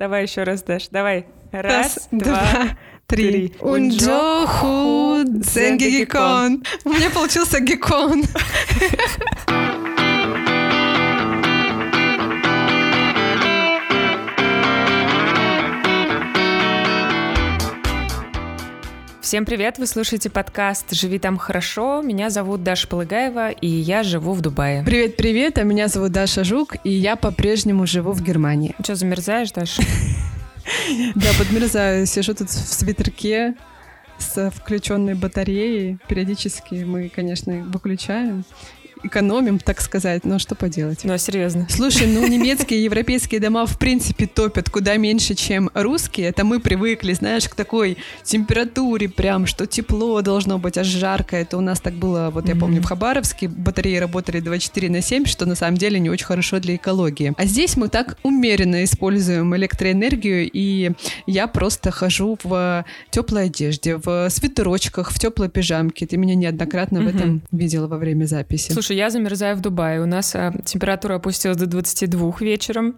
Давай еще раз, Даш. Давай. Раз, два, три. Унджоху дзенгигикон. У меня получился гекон. Всем привет! Вы слушаете подкаст «Живи там хорошо». Меня зовут Даша Полыгаева, и я живу в Дубае. Привет-привет, а меня зовут Даша Жук, и я по-прежнему живу в Германии. Что, замерзаешь, Даша? Да, подмерзаю. Сижу тут в свитерке с включенной батареей. Периодически мы, конечно, выключаем экономим, так сказать, но что поделать. Ну, серьезно. Слушай, ну немецкие европейские дома в принципе топят куда меньше, чем русские. Это мы привыкли, знаешь, к такой температуре прям, что тепло должно быть, аж жарко. Это у нас так было, вот я помню, в Хабаровске батареи работали 24 на 7, что на самом деле не очень хорошо для экологии. А здесь мы так умеренно используем электроэнергию, и я просто хожу в теплой одежде, в свитерочках, в теплой пижамке. Ты меня неоднократно в этом видела во время записи. Слушай, я замерзаю в Дубае. У нас а, температура опустилась до 22 вечером.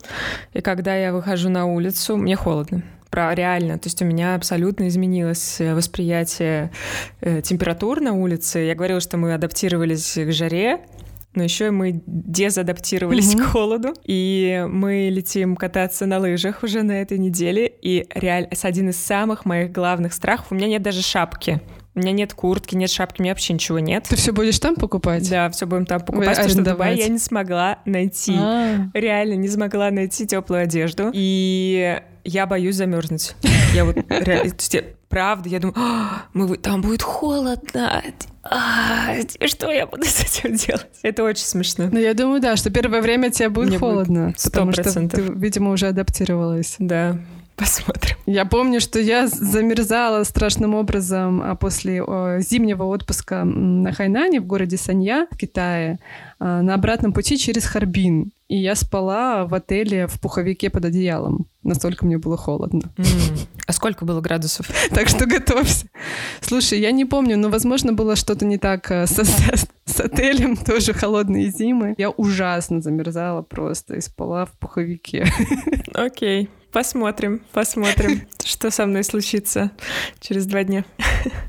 И когда я выхожу на улицу, мне холодно про реально. То есть у меня абсолютно изменилось э, восприятие э, температур на улице. Я говорила, что мы адаптировались к жаре, но еще мы дезадаптировались mm-hmm. к холоду, и мы летим кататься на лыжах уже на этой неделе, и реально, с один из самых моих главных страхов, у меня нет даже шапки. У меня нет куртки, нет шапки, у меня вообще ничего нет. Ты все будешь там покупать? Да, все будем там покупать, потому что в Дубае я не смогла найти. А-а-а. Реально не смогла найти теплую одежду. И я боюсь замерзнуть. Я вот реально, правда, я думаю, «А, мы, там будет холодно. А, что я буду с этим делать? Это очень смешно. Ну, я думаю, да, что первое время тебе будет Мне холодно. Будет 100%. Потому что ты, видимо, уже адаптировалась. Да. Посмотрим. Я помню, что я замерзала страшным образом а после зимнего отпуска на Хайнане в городе Санья в Китае а, на обратном пути через Харбин. И я спала в отеле в пуховике под одеялом. Настолько мне было холодно. Mm. А сколько было градусов? Так что готовься. Слушай, я не помню, но, возможно, было что-то не так э, с, с, с отелем, тоже холодные зимы. Я ужасно замерзала просто и спала в пуховике. Окей. Okay. Посмотрим, посмотрим, что со мной случится через два дня.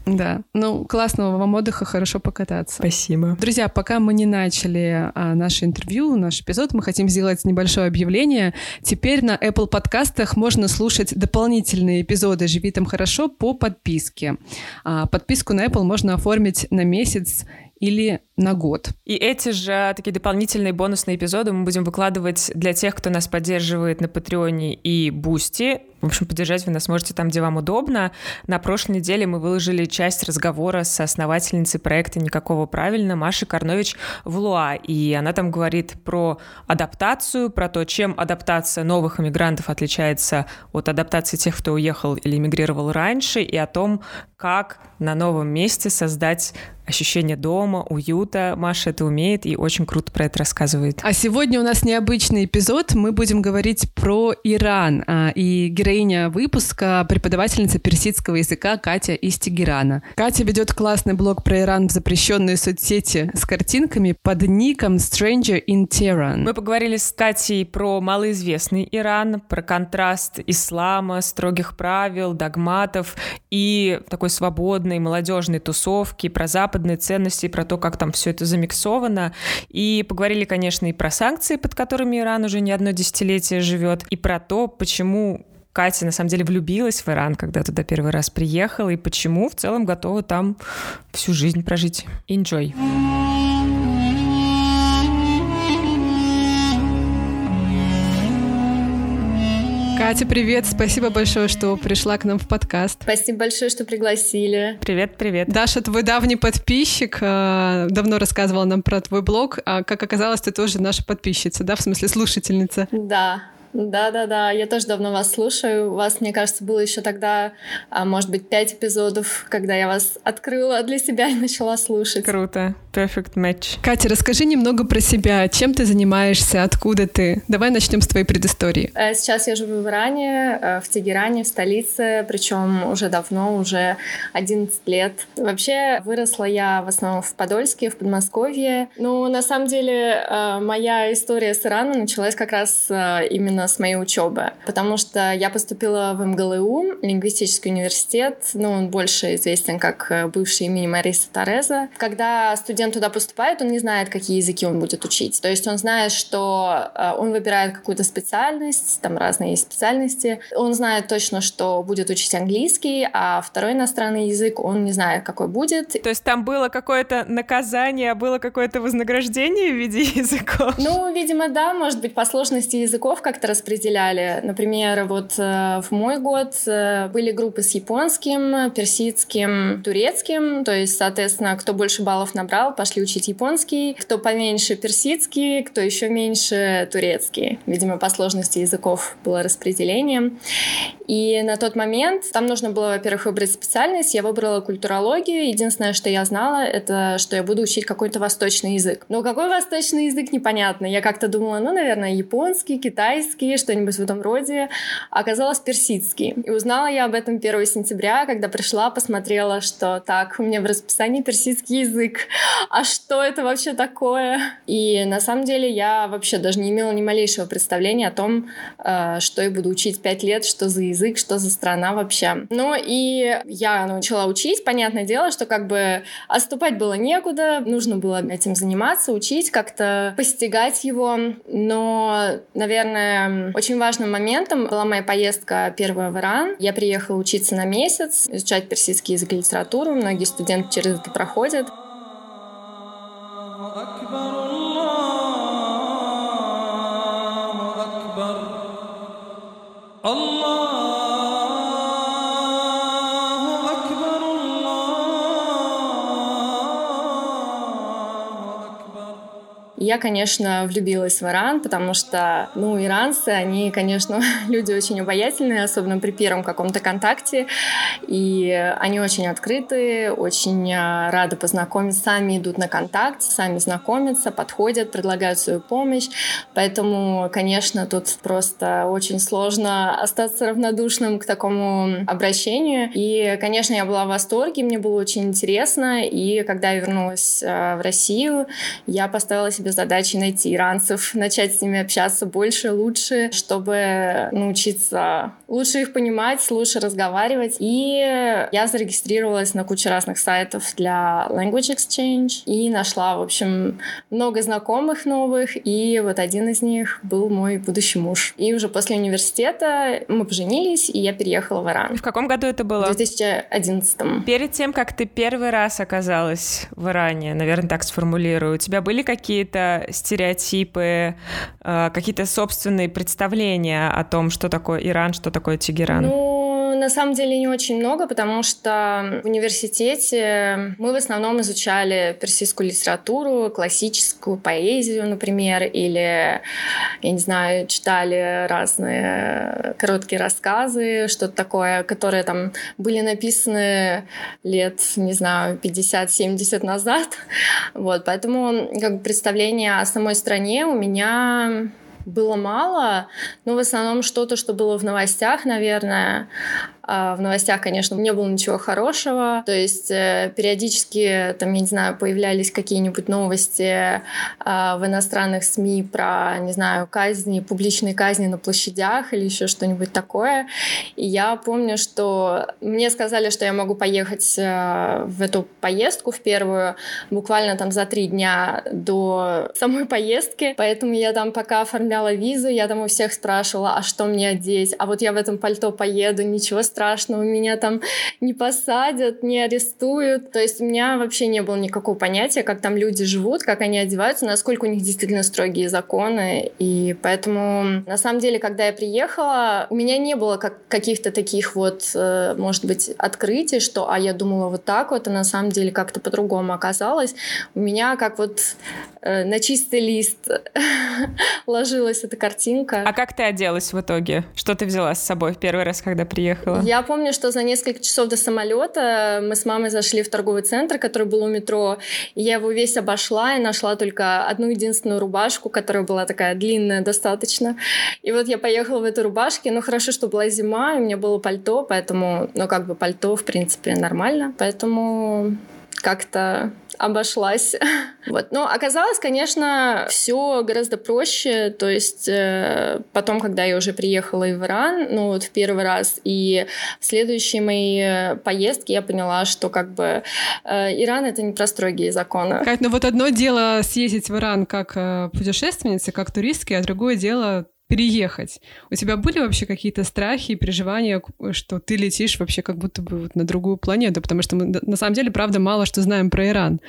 Да. Ну, классного вам отдыха, хорошо покататься. Спасибо. Друзья, пока мы не начали а, наше интервью, наш эпизод, мы хотим сделать небольшое объявление. Теперь на Apple подкастах можно слушать дополнительные эпизоды «Живи там хорошо» по подписке. А, подписку на Apple можно оформить на месяц или на год. И эти же такие дополнительные бонусные эпизоды мы будем выкладывать для тех, кто нас поддерживает на Патреоне и Бусти. В общем, поддержать вы нас можете там, где вам удобно. На прошлой неделе мы выложили часть разговора с основательницей проекта «Никакого правильно» Машей Карнович-Валуа. И она там говорит про адаптацию, про то, чем адаптация новых иммигрантов отличается от адаптации тех, кто уехал или эмигрировал раньше, и о том, как на новом месте создать ощущение дома, уюта. Маша это умеет и очень круто про это рассказывает. А сегодня у нас необычный эпизод. Мы будем говорить про Иран. А, и героиня выпуска — преподавательница персидского языка Катя из Тегерана. Катя ведет классный блог про Иран в запрещенные соцсети с картинками под ником Stranger in Tehran. Мы поговорили с Катей про малоизвестный Иран, про контраст ислама, строгих правил, догматов и такой свободной молодежной тусовки, про запад западные ценности, про то, как там все это замиксовано. И поговорили, конечно, и про санкции, под которыми Иран уже не одно десятилетие живет, и про то, почему Катя на самом деле влюбилась в Иран, когда туда первый раз приехала, и почему в целом готова там всю жизнь прожить. Enjoy! Катя, привет! Спасибо большое, что пришла к нам в подкаст. Спасибо большое, что пригласили. Привет, привет. Даша, твой давний подписчик, э, давно рассказывал нам про твой блог, а как оказалось, ты тоже наша подписчица, да, в смысле слушательница? Да, да-да-да, я тоже давно вас слушаю. У вас, мне кажется, было еще тогда, а, может быть, пять эпизодов, когда я вас открыла для себя и начала слушать. Круто. Perfect match. Катя, расскажи немного про себя. Чем ты занимаешься? Откуда ты? Давай начнем с твоей предыстории. Э, сейчас я живу в Иране, э, в Тегеране, в столице, причем уже давно, уже 11 лет. Вообще выросла я в основном в Подольске, в Подмосковье. Ну, на самом деле, э, моя история с Ираном началась как раз именно связано с моей учебой, потому что я поступила в МГЛУ, лингвистический университет, ну, он больше известен как э, бывший имени Мариса Тореза. Когда студент туда поступает, он не знает, какие языки он будет учить. То есть он знает, что э, он выбирает какую-то специальность, там разные есть специальности. Он знает точно, что будет учить английский, а второй иностранный язык он не знает, какой будет. То есть там было какое-то наказание, а было какое-то вознаграждение в виде языков? Ну, видимо, да, может быть, по сложности языков как-то распределяли. Например, вот э, в мой год э, были группы с японским, персидским, турецким, то есть, соответственно, кто больше баллов набрал, пошли учить японский, кто поменьше персидский, кто еще меньше турецкий. Видимо, по сложности языков было распределение. И на тот момент там нужно было, во-первых, выбрать специальность. Я выбрала культурологию. Единственное, что я знала, это что я буду учить какой-то восточный язык. Но какой восточный язык, непонятно. Я как-то думала, ну, наверное, японский, китайский, что-нибудь в этом роде. Оказалось персидский. И узнала я об этом 1 сентября, когда пришла, посмотрела, что так, у меня в расписании персидский язык. А что это вообще такое? И на самом деле я вообще даже не имела ни малейшего представления о том, э, что я буду учить 5 лет, что за язык, что за страна вообще. Ну и я начала учить. Понятное дело, что как бы отступать было некуда, нужно было этим заниматься, учить, как-то постигать его. Но, наверное, очень важным моментом была моя поездка первая в Иран. Я приехала учиться на месяц, изучать персидский язык и литературу. Многие студенты через это проходят. Я, конечно, влюбилась в Иран, потому что, ну, иранцы, они, конечно, люди очень обаятельные, особенно при первом каком-то контакте, и они очень открыты, очень а, рады познакомиться, сами идут на контакт, сами знакомятся, подходят, предлагают свою помощь, поэтому, конечно, тут просто очень сложно остаться равнодушным к такому обращению, и, конечно, я была в восторге, мне было очень интересно, и когда я вернулась а, в Россию, я поставила себе задачей найти иранцев, начать с ними общаться больше, лучше, чтобы научиться лучше их понимать, лучше разговаривать. И я зарегистрировалась на кучу разных сайтов для Language Exchange и нашла, в общем, много знакомых новых, и вот один из них был мой будущий муж. И уже после университета мы поженились, и я переехала в Иран. В каком году это было? В 2011. Перед тем, как ты первый раз оказалась в Иране, наверное, так сформулирую, у тебя были какие-то стереотипы, э, какие-то собственные представления о том, что такое Иран, что такое Тегеран? Ну, на самом деле не очень много, потому что в университете мы в основном изучали персидскую литературу, классическую поэзию, например, или, я не знаю, читали разные короткие рассказы, что-то такое, которые там были написаны лет, не знаю, 50-70 назад. Вот, поэтому как бы представление о самой стране у меня было мало, но в основном что-то, что было в новостях, наверное. А в новостях, конечно, не было ничего хорошего. То есть э, периодически, там, я не знаю, появлялись какие-нибудь новости а, в иностранных СМИ про, не знаю, казни, публичные казни на площадях или еще что-нибудь такое. И я помню, что мне сказали, что я могу поехать э, в эту поездку в первую буквально там за три дня до самой поездки. Поэтому я там пока оформляла визу, я там у всех спрашивала, а что мне одеть? А вот я в этом пальто поеду, ничего страшного, меня там не посадят, не арестуют. То есть у меня вообще не было никакого понятия, как там люди живут, как они одеваются, насколько у них действительно строгие законы. И поэтому, на самом деле, когда я приехала, у меня не было как каких-то таких вот, э, может быть, открытий, что, а я думала вот так вот, а на самом деле как-то по-другому оказалось. У меня как вот на чистый лист ложилась эта картинка. А как ты оделась в итоге? Что ты взяла с собой в первый раз, когда приехала? Я помню, что за несколько часов до самолета мы с мамой зашли в торговый центр, который был у метро, и я его весь обошла и нашла только одну единственную рубашку, которая была такая длинная достаточно. И вот я поехала в этой рубашке, ну хорошо, что была зима, и у меня было пальто, поэтому, ну как бы пальто, в принципе, нормально, поэтому как-то обошлась. Вот. Но оказалось, конечно, все гораздо проще. То есть э, потом, когда я уже приехала в Иран, ну вот в первый раз, и в следующие мои поездки я поняла, что как бы э, Иран — это не про строгие законы. Кать, ну вот одно дело съездить в Иран как э, путешественница, как туристки, а другое дело переехать. У тебя были вообще какие-то страхи и переживания, что ты летишь вообще как будто бы вот на другую планету? Потому что мы на самом деле, правда, мало что знаем про Иран,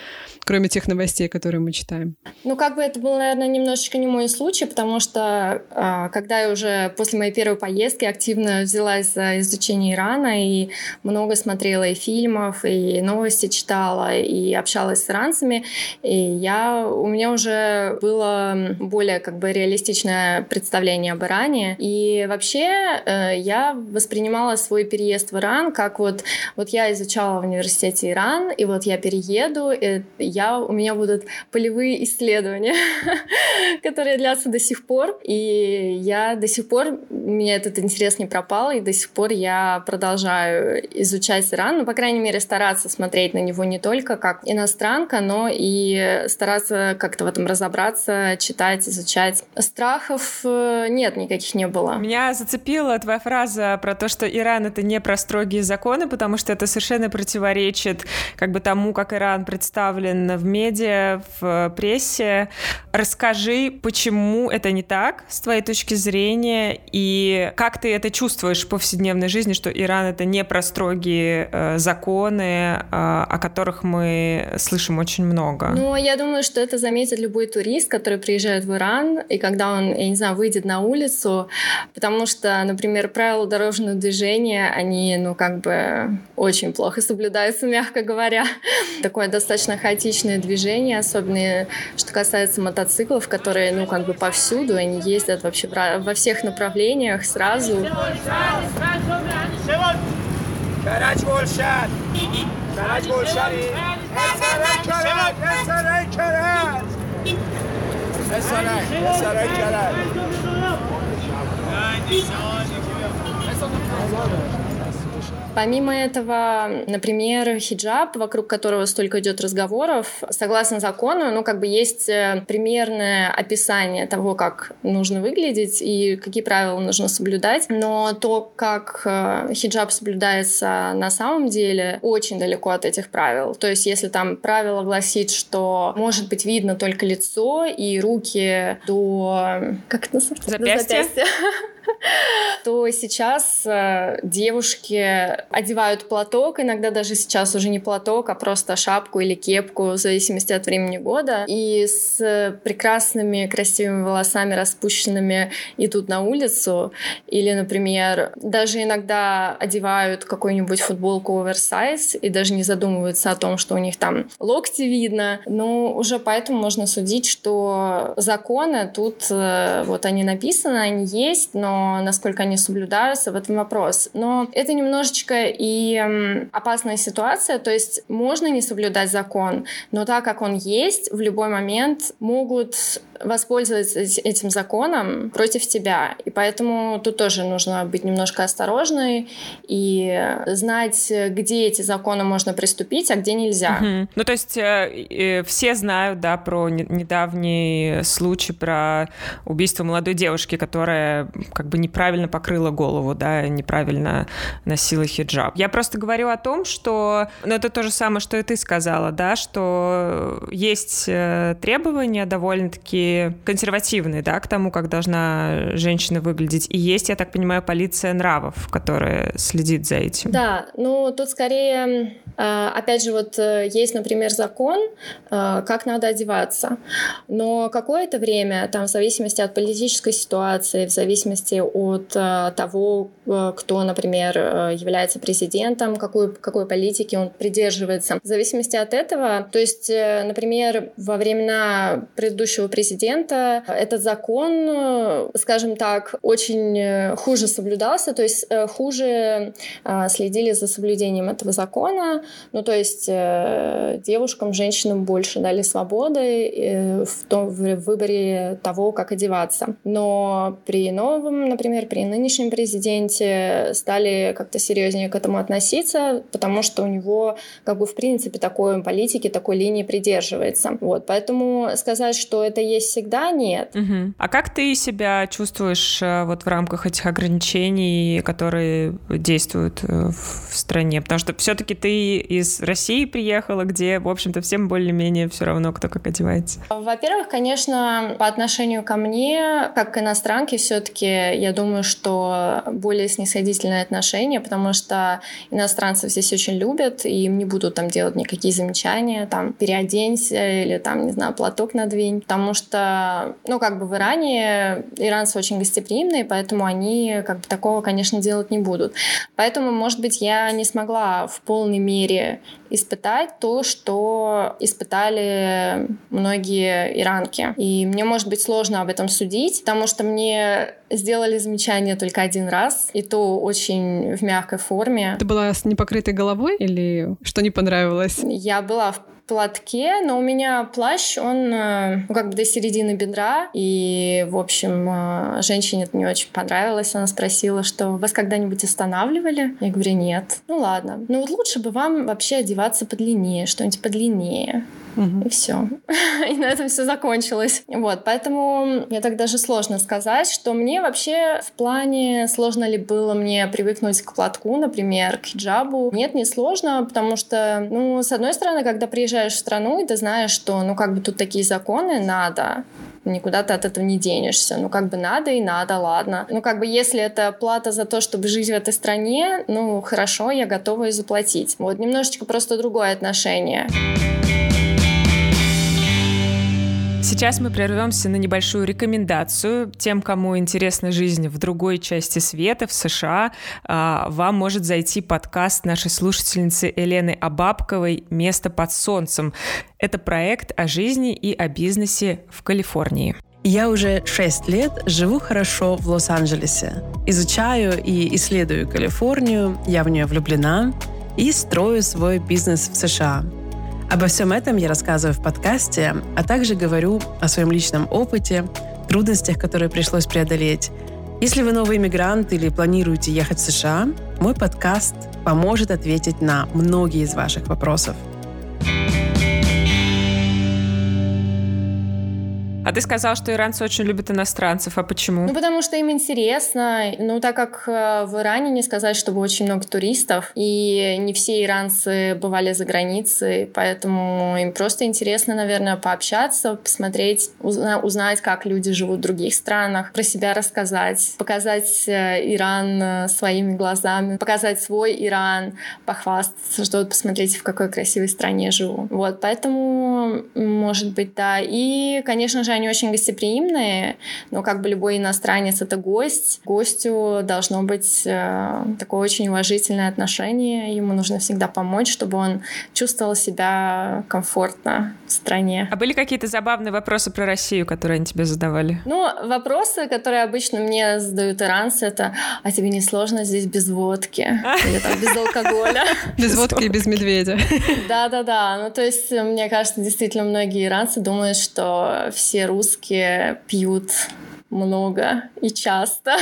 кроме тех новостей, которые мы читаем. Ну, как бы это был, наверное, немножечко не мой случай, потому что а, когда я уже после моей первой поездки активно взялась за изучение Ирана и много смотрела и фильмов, и новости читала, и общалась с иранцами, и я, у меня уже было более как бы реалистичное представление представление об Иране. И вообще э, я воспринимала свой переезд в Иран как вот, вот я изучала в университете Иран, и вот я перееду, и я, у меня будут полевые исследования, которые длятся до сих пор. И я до сих пор, меня этот интерес не пропал, и до сих пор я продолжаю изучать Иран, ну, по крайней мере, стараться смотреть на него не только как иностранка, но и стараться как-то в этом разобраться, читать, изучать. Страхов э, нет, никаких не было. Меня зацепила твоя фраза про то, что Иран — это не про строгие законы, потому что это совершенно противоречит как бы тому, как Иран представлен в медиа, в прессе. Расскажи, почему это не так, с твоей точки зрения, и как ты это чувствуешь в повседневной жизни, что Иран — это не про строгие э, законы, э, о которых мы слышим очень много? Ну, я думаю, что это заметит любой турист, который приезжает в Иран, и когда он, я не знаю, выйдет на улицу, потому что, например, правила дорожного движения, они, ну, как бы очень плохо соблюдаются, мягко говоря. Такое достаточно хаотичное движение, особенно что касается мотоциклов, которые, ну, как бы повсюду, они ездят вообще во всех направлениях сразу. پسرک پسرک پسرک پسرک کرد Помимо этого, например, хиджаб, вокруг которого столько идет разговоров, согласно закону, ну, как бы есть э, примерное описание того, как нужно выглядеть и какие правила нужно соблюдать, но то, как э, хиджаб соблюдается на самом деле, очень далеко от этих правил. То есть, если там правило гласит, что может быть видно только лицо и руки до... Как это называется? Запястья. До запястья. то сейчас э, девушки одевают платок, иногда даже сейчас уже не платок, а просто шапку или кепку, в зависимости от времени года, и с прекрасными красивыми волосами распущенными идут на улицу, или, например, даже иногда одевают какую-нибудь футболку оверсайз и даже не задумываются о том, что у них там локти видно, но уже поэтому можно судить, что законы тут э, вот они написаны, они есть, но насколько они соблюдаются, в этом вопрос. Но это немножечко и опасная ситуация, то есть можно не соблюдать закон, но так как он есть, в любой момент могут воспользоваться этим законом против тебя. И поэтому тут тоже нужно быть немножко осторожной и знать, где эти законы можно приступить, а где нельзя. Угу. Ну, то есть э, все знают, да, про недавний случай про убийство молодой девушки, которая как бы неправильно покрыла голову, да, неправильно носила хиджаб. Я просто говорю о том, что, ну, это то же самое, что и ты сказала, да, что есть э, требования довольно-таки консервативные, да, к тому, как должна женщина выглядеть. И есть, я так понимаю, полиция нравов, которая следит за этим. Да, ну тут скорее, опять же, вот э, есть, например, закон, э, как надо одеваться. Но какое-то время, там, в зависимости от политической ситуации, в зависимости от того, кто, например, является президентом, какой, какой политики он придерживается, в зависимости от этого, то есть, например, во времена предыдущего президента этот закон, скажем так, очень э, хуже соблюдался, то есть э, хуже э, следили за соблюдением этого закона, Ну, то есть э, девушкам, женщинам больше дали свободы э, в, том, в выборе того, как одеваться. Но при новом, например, при нынешнем президенте стали как-то серьезнее к этому относиться, потому что у него как бы в принципе такой политики, такой линии придерживается. Вот, поэтому сказать, что это есть всегда, нет. Угу. А как ты себя чувствуешь э, вот в рамках этих ограничений, которые действуют э, в стране? Потому что все-таки ты из России приехала, где, в общем-то, всем более-менее все равно, кто как одевается. Во-первых, конечно, по отношению ко мне, как к иностранке, все-таки я думаю, что более снисходительное отношение, потому что иностранцев здесь очень любят, и им не будут там делать никакие замечания, там, переоденься или там, не знаю, платок надвинь, потому что, ну, как бы в Иране иранцы очень гостеприимные, поэтому они как бы такого, конечно, делать не будут. Поэтому, может быть, я не смогла в полной мере испытать то, что испытали многие иранки. И мне, может быть, сложно об этом судить, потому что мне сделали замечание только один раз, и то очень в мягкой форме. Ты была с непокрытой головой или что не понравилось? Я была в платке, но у меня плащ, он э, ну, как бы до середины бедра, и, в общем, э, женщине это не очень понравилось. Она спросила, что вас когда-нибудь останавливали? Я говорю, нет. Ну ладно. Ну вот лучше бы вам вообще одеваться подлиннее, что-нибудь подлиннее. И все. И на этом все закончилось. Вот, поэтому мне так даже сложно сказать, что мне вообще в плане сложно ли было мне привыкнуть к платку, например, к хиджабу. Нет, не сложно, потому что, ну, с одной стороны, когда приезжаешь в страну, и ты знаешь, что, ну, как бы тут такие законы, надо, никуда ты от этого не денешься. Ну, как бы надо и надо, ладно. Ну, как бы если это плата за то, чтобы жить в этой стране, ну, хорошо, я готова и заплатить. Вот, немножечко просто другое отношение. Сейчас мы прервемся на небольшую рекомендацию. Тем, кому интересна жизнь в другой части света, в США, а, вам может зайти подкаст нашей слушательницы Елены Абабковой «Место под солнцем». Это проект о жизни и о бизнесе в Калифорнии. Я уже 6 лет живу хорошо в Лос-Анджелесе. Изучаю и исследую Калифорнию, я в нее влюблена и строю свой бизнес в США – Обо всем этом я рассказываю в подкасте, а также говорю о своем личном опыте, трудностях, которые пришлось преодолеть. Если вы новый иммигрант или планируете ехать в США, мой подкаст поможет ответить на многие из ваших вопросов – А ты сказал, что иранцы очень любят иностранцев. А почему? Ну, потому что им интересно. Ну, так как э, в Иране не сказать, чтобы очень много туристов, и не все иранцы бывали за границей, поэтому им просто интересно, наверное, пообщаться, посмотреть, узна- узнать, как люди живут в других странах, про себя рассказать, показать э, Иран э, своими глазами, показать свой Иран, похвастаться, что вот посмотрите, в какой красивой стране живу. Вот, поэтому, может быть, да. И, конечно же, они очень гостеприимные, но как бы любой иностранец — это гость. Гостю должно быть э, такое очень уважительное отношение. Ему нужно всегда помочь, чтобы он чувствовал себя комфортно в стране. А были какие-то забавные вопросы про Россию, которые они тебе задавали? Ну, вопросы, которые обычно мне задают иранцы, это «А тебе не сложно здесь без водки?» Или там «Без алкоголя?» Без водки и без медведя. Да-да-да. Ну, то есть, мне кажется, действительно многие иранцы думают, что все русские пьют много и часто.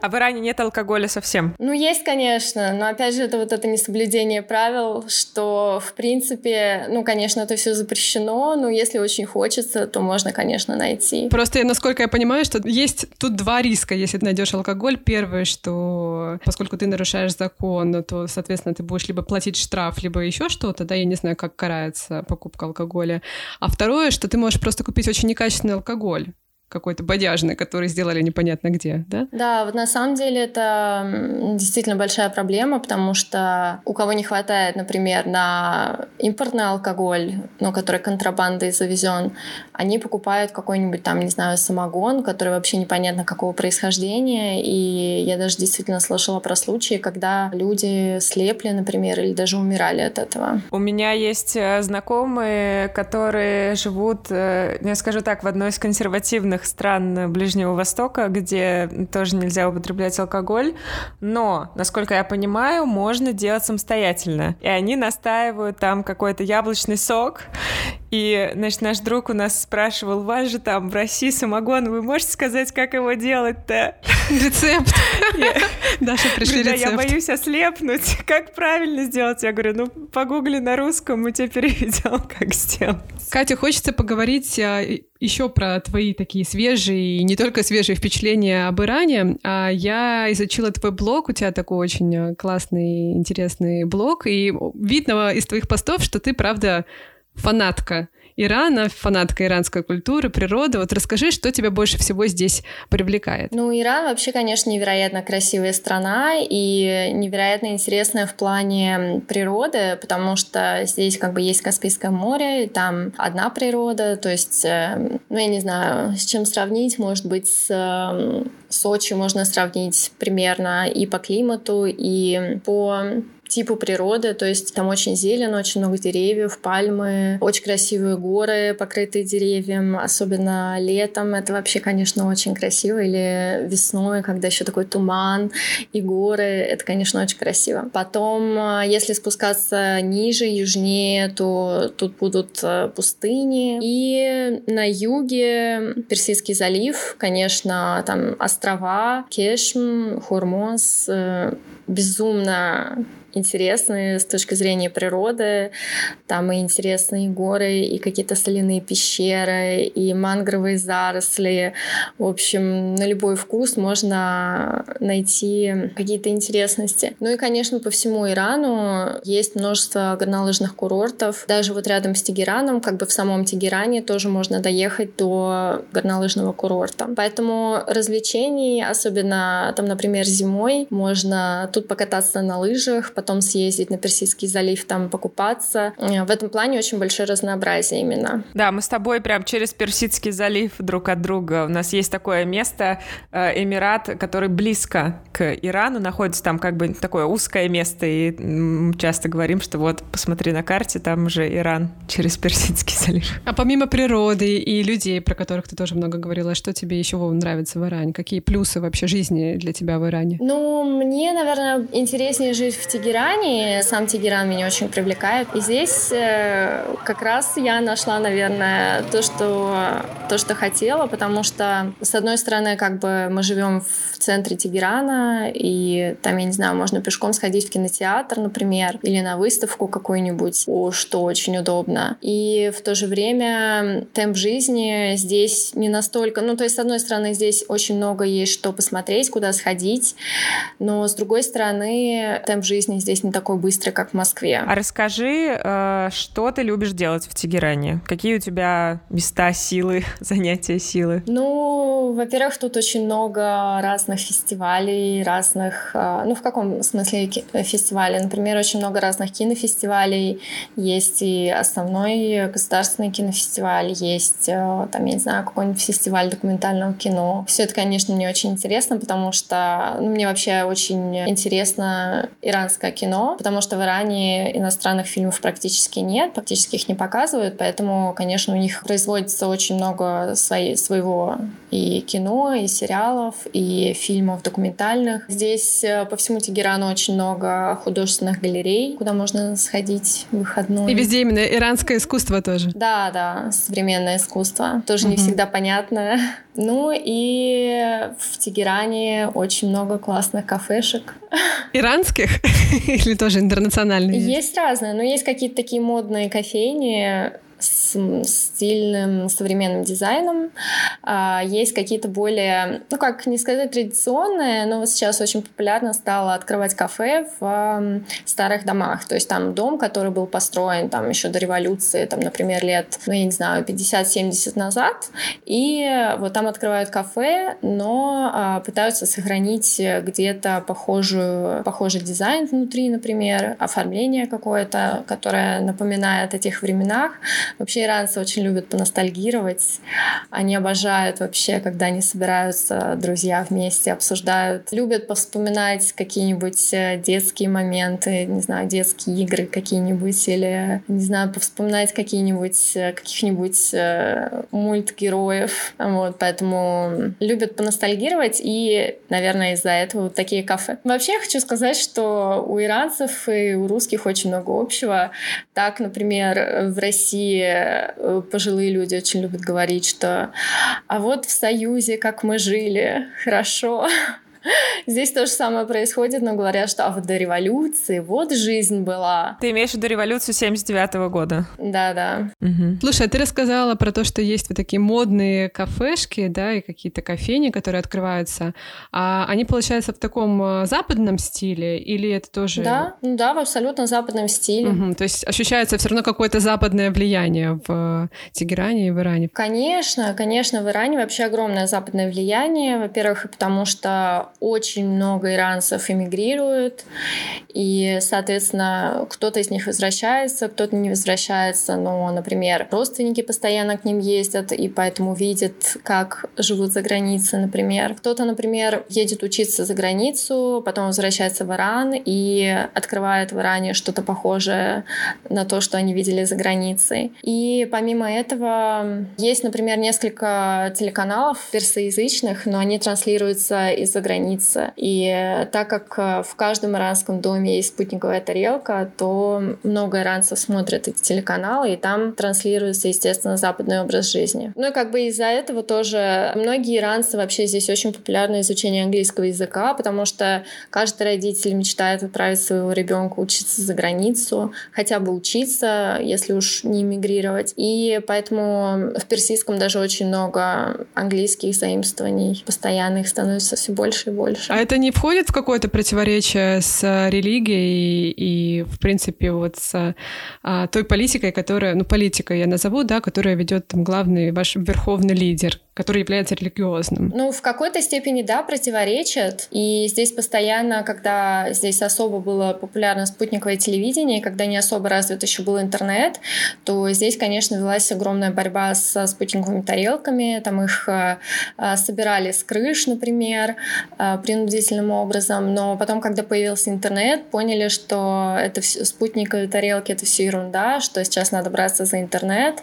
А в Иране нет алкоголя совсем? Ну, есть, конечно, но опять же, это вот это несоблюдение правил, что, в принципе, ну, конечно, это все запрещено, но если очень хочется, то можно, конечно, найти. Просто, насколько я понимаю, что есть тут два риска, если ты найдешь алкоголь. Первое, что поскольку ты нарушаешь закон, то, соответственно, ты будешь либо платить штраф, либо еще что-то, да, я не знаю, как карается покупка алкоголя. А второе, что ты можешь просто купить очень некачественный алкоголь какой-то бодяжный, который сделали непонятно где, да? Да, вот на самом деле это действительно большая проблема, потому что у кого не хватает, например, на импортный алкоголь, но который контрабандой завезен, они покупают какой-нибудь там, не знаю, самогон, который вообще непонятно какого происхождения, и я даже действительно слышала про случаи, когда люди слепли, например, или даже умирали от этого. У меня есть э, знакомые, которые живут, э, я скажу так, в одной из консервативных разных стран Ближнего Востока, где тоже нельзя употреблять алкоголь, но, насколько я понимаю, можно делать самостоятельно. И они настаивают там какой-то яблочный сок, и, значит, наш друг у нас спрашивал, вас же там в России самогон, вы можете сказать, как его делать-то? Рецепт. Даша, пришли рецепт. я боюсь ослепнуть. Как правильно сделать? Я говорю, ну, погугли на русском, мы тебе переведем, как сделать. Катя, хочется поговорить а, еще про твои такие свежие и не только свежие впечатления об Иране. А я изучила твой блог, у тебя такой очень а, классный, интересный блог, и видно из твоих постов, что ты, правда, фанатка Ирана, фанатка иранской культуры, природы. Вот расскажи, что тебя больше всего здесь привлекает? Ну, Иран вообще, конечно, невероятно красивая страна и невероятно интересная в плане природы, потому что здесь как бы есть Каспийское море, и там одна природа, то есть, э, ну, я не знаю, с чем сравнить, может быть, с э, Сочи можно сравнить примерно и по климату, и по типу природы, то есть там очень зелено, очень много деревьев, пальмы, очень красивые горы, покрытые деревьям, особенно летом, это вообще, конечно, очень красиво, или весной, когда еще такой туман и горы, это, конечно, очень красиво. Потом, а, если спускаться ниже, южнее, то тут будут а, пустыни, и на юге Персидский залив, конечно, там острова, Кешм, Хурмоз, э, безумно интересные с точки зрения природы. Там и интересные горы, и какие-то соляные пещеры, и мангровые заросли. В общем, на любой вкус можно найти какие-то интересности. Ну и, конечно, по всему Ирану есть множество горнолыжных курортов. Даже вот рядом с Тегераном, как бы в самом Тегеране, тоже можно доехать до горнолыжного курорта. Поэтому развлечений, особенно там, например, зимой, можно тут покататься на лыжах, потом съездить на Персидский залив, там покупаться. Э, в этом плане очень большое разнообразие именно. Да, мы с тобой прям через Персидский залив друг от друга. У нас есть такое место, э, Эмират, который близко к Ирану, находится там как бы такое узкое место, и мы часто говорим, что вот, посмотри на карте, там уже Иран через Персидский залив. А помимо природы и людей, про которых ты тоже много говорила, что тебе еще нравится в Иране? Какие плюсы вообще жизни для тебя в Иране? Ну, мне, наверное, интереснее жить в Тегеране, Тегеране. Сам Тегеран меня очень привлекает. И здесь э, как раз я нашла, наверное, то, что, то, что хотела, потому что, с одной стороны, как бы мы живем в центре Тегерана, и там, я не знаю, можно пешком сходить в кинотеатр, например, или на выставку какую-нибудь, что очень удобно. И в то же время темп жизни здесь не настолько... Ну, то есть, с одной стороны, здесь очень много есть что посмотреть, куда сходить, но с другой стороны, темп жизни здесь не такой быстрый, как в Москве. А расскажи, э, что ты любишь делать в Тегеране? Какие у тебя места силы, занятия силы? Ну, во-первых, тут очень много разных фестивалей, разных... Э, ну, в каком смысле фестивалей? Например, очень много разных кинофестивалей. Есть и основной государственный кинофестиваль, есть, э, там, я не знаю, какой-нибудь фестиваль документального кино. Все это, конечно, мне очень интересно, потому что ну, мне вообще очень интересно иранская иранское кино, потому что в Иране иностранных фильмов практически нет, практически их не показывают, поэтому, конечно, у них производится очень много своей, своего и кино, и сериалов, и фильмов документальных. Здесь э, по всему Тегерану очень много художественных галерей, куда можно сходить в выходной. И везде именно иранское искусство тоже. Да, да, современное искусство. Тоже mm-hmm. не всегда понятно. Ну и в Тегеране очень много классных кафешек. Иранских или тоже интернациональных? Есть разные, но есть какие-то такие модные кофейни, с стильным современным дизайном. А, есть какие-то более, ну как не сказать традиционные, но сейчас очень популярно стало открывать кафе в старых домах. То есть там дом, который был построен там еще до революции, там, например, лет, ну я не знаю, 50-70 назад. И вот там открывают кафе, но а, пытаются сохранить где-то похожую, похожий дизайн внутри, например, оформление какое-то, которое напоминает о тех временах Вообще иранцы очень любят поностальгировать. Они обожают вообще, когда они собираются, друзья вместе обсуждают. Любят повспоминать какие-нибудь э, детские моменты, не знаю, детские игры какие-нибудь или, не знаю, повспоминать какие-нибудь, э, каких-нибудь э, мультгероев. Вот, поэтому любят поностальгировать и, наверное, из-за этого вот такие кафе. Вообще я хочу сказать, что у иранцев и у русских очень много общего. Так, например, в России э, пожилые люди очень любят говорить, что а вот в Союзе, как мы жили, хорошо. Здесь то же самое происходит, но говорят, что а вот до революции вот жизнь была. Ты имеешь в виду революцию 79 -го года? Да-да. Угу. Слушай, а ты рассказала про то, что есть вот такие модные кафешки, да, и какие-то кофейни, которые открываются. А они, получается, в таком э, западном стиле или это тоже... Да, ну да, в абсолютно западном стиле. Угу. То есть ощущается все равно какое-то западное влияние в Тегеране и в Иране? Конечно, конечно, в Иране вообще огромное западное влияние. Во-первых, и потому что очень много иранцев эмигрируют, и, соответственно, кто-то из них возвращается, кто-то не возвращается, но, например, родственники постоянно к ним ездят, и поэтому видят, как живут за границей, например. Кто-то, например, едет учиться за границу, потом возвращается в Иран и открывает в Иране что-то похожее на то, что они видели за границей. И помимо этого есть, например, несколько телеканалов персоязычных, но они транслируются из-за границы границы. И так как э, в каждом иранском доме есть спутниковая тарелка, то много иранцев смотрят эти телеканалы, и там транслируется, естественно, западный образ жизни. Ну и как бы из-за этого тоже многие иранцы вообще здесь очень популярно изучение английского языка, потому что каждый родитель мечтает отправить своего ребенка учиться за границу, хотя бы учиться, если уж не эмигрировать. И поэтому в персидском даже очень много английских заимствований, постоянно их становится все больше и больше. А это не входит в какое-то противоречие с э, религией и, в принципе, вот с а, той политикой, которая, ну, политикой я назову, да, которая ведет там главный ваш верховный лидер, который является религиозным? Ну, в какой-то степени, да, противоречат. И здесь постоянно, когда здесь особо было популярно спутниковое телевидение, когда не особо развит еще был интернет, то здесь, конечно, велась огромная борьба со спутниковыми тарелками. Там их а, собирали с крыш, например, принудительным образом. Но потом, когда появился интернет, поняли, что это все, спутниковые тарелки — это все ерунда, что сейчас надо браться за интернет.